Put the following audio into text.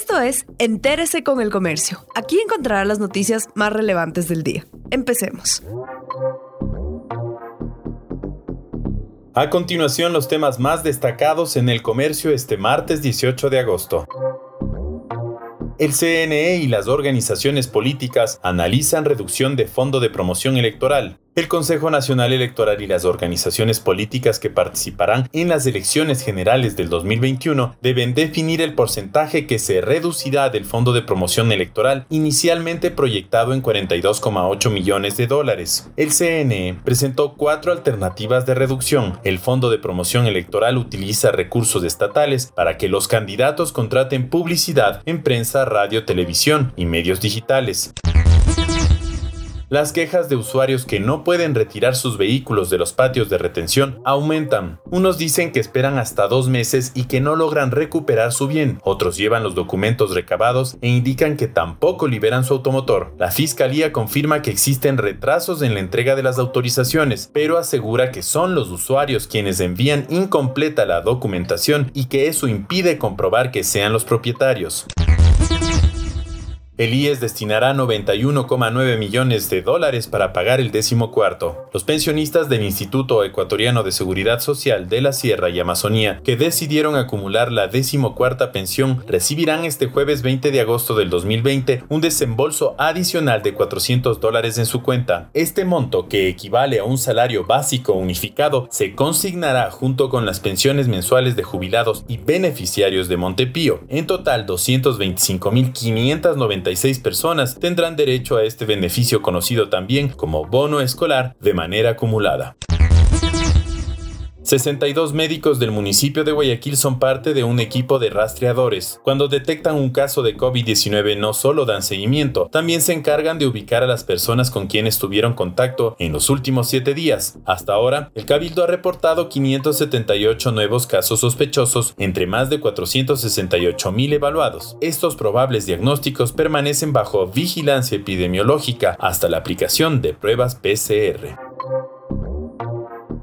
Esto es Entérese con el Comercio. Aquí encontrará las noticias más relevantes del día. Empecemos. A continuación, los temas más destacados en el comercio este martes 18 de agosto. El CNE y las organizaciones políticas analizan reducción de fondo de promoción electoral. El Consejo Nacional Electoral y las organizaciones políticas que participarán en las elecciones generales del 2021 deben definir el porcentaje que se reducirá del fondo de promoción electoral inicialmente proyectado en 42,8 millones de dólares. El CNE presentó cuatro alternativas de reducción. El fondo de promoción electoral utiliza recursos estatales para que los candidatos contraten publicidad en prensa, radio, televisión y medios digitales. Las quejas de usuarios que no pueden retirar sus vehículos de los patios de retención aumentan. Unos dicen que esperan hasta dos meses y que no logran recuperar su bien. Otros llevan los documentos recabados e indican que tampoco liberan su automotor. La fiscalía confirma que existen retrasos en la entrega de las autorizaciones, pero asegura que son los usuarios quienes envían incompleta la documentación y que eso impide comprobar que sean los propietarios. El IES destinará 91,9 millones de dólares para pagar el décimo cuarto. Los pensionistas del Instituto Ecuatoriano de Seguridad Social de la Sierra y Amazonía, que decidieron acumular la decimocuarta pensión, recibirán este jueves 20 de agosto del 2020 un desembolso adicional de 400 dólares en su cuenta. Este monto, que equivale a un salario básico unificado, se consignará junto con las pensiones mensuales de jubilados y beneficiarios de Montepío. En total, 225.590 personas tendrán derecho a este beneficio conocido también como bono escolar de manera acumulada. 62 médicos del municipio de Guayaquil son parte de un equipo de rastreadores. Cuando detectan un caso de COVID-19 no solo dan seguimiento, también se encargan de ubicar a las personas con quienes tuvieron contacto en los últimos 7 días. Hasta ahora, el Cabildo ha reportado 578 nuevos casos sospechosos entre más de 468 mil evaluados. Estos probables diagnósticos permanecen bajo vigilancia epidemiológica hasta la aplicación de pruebas PCR.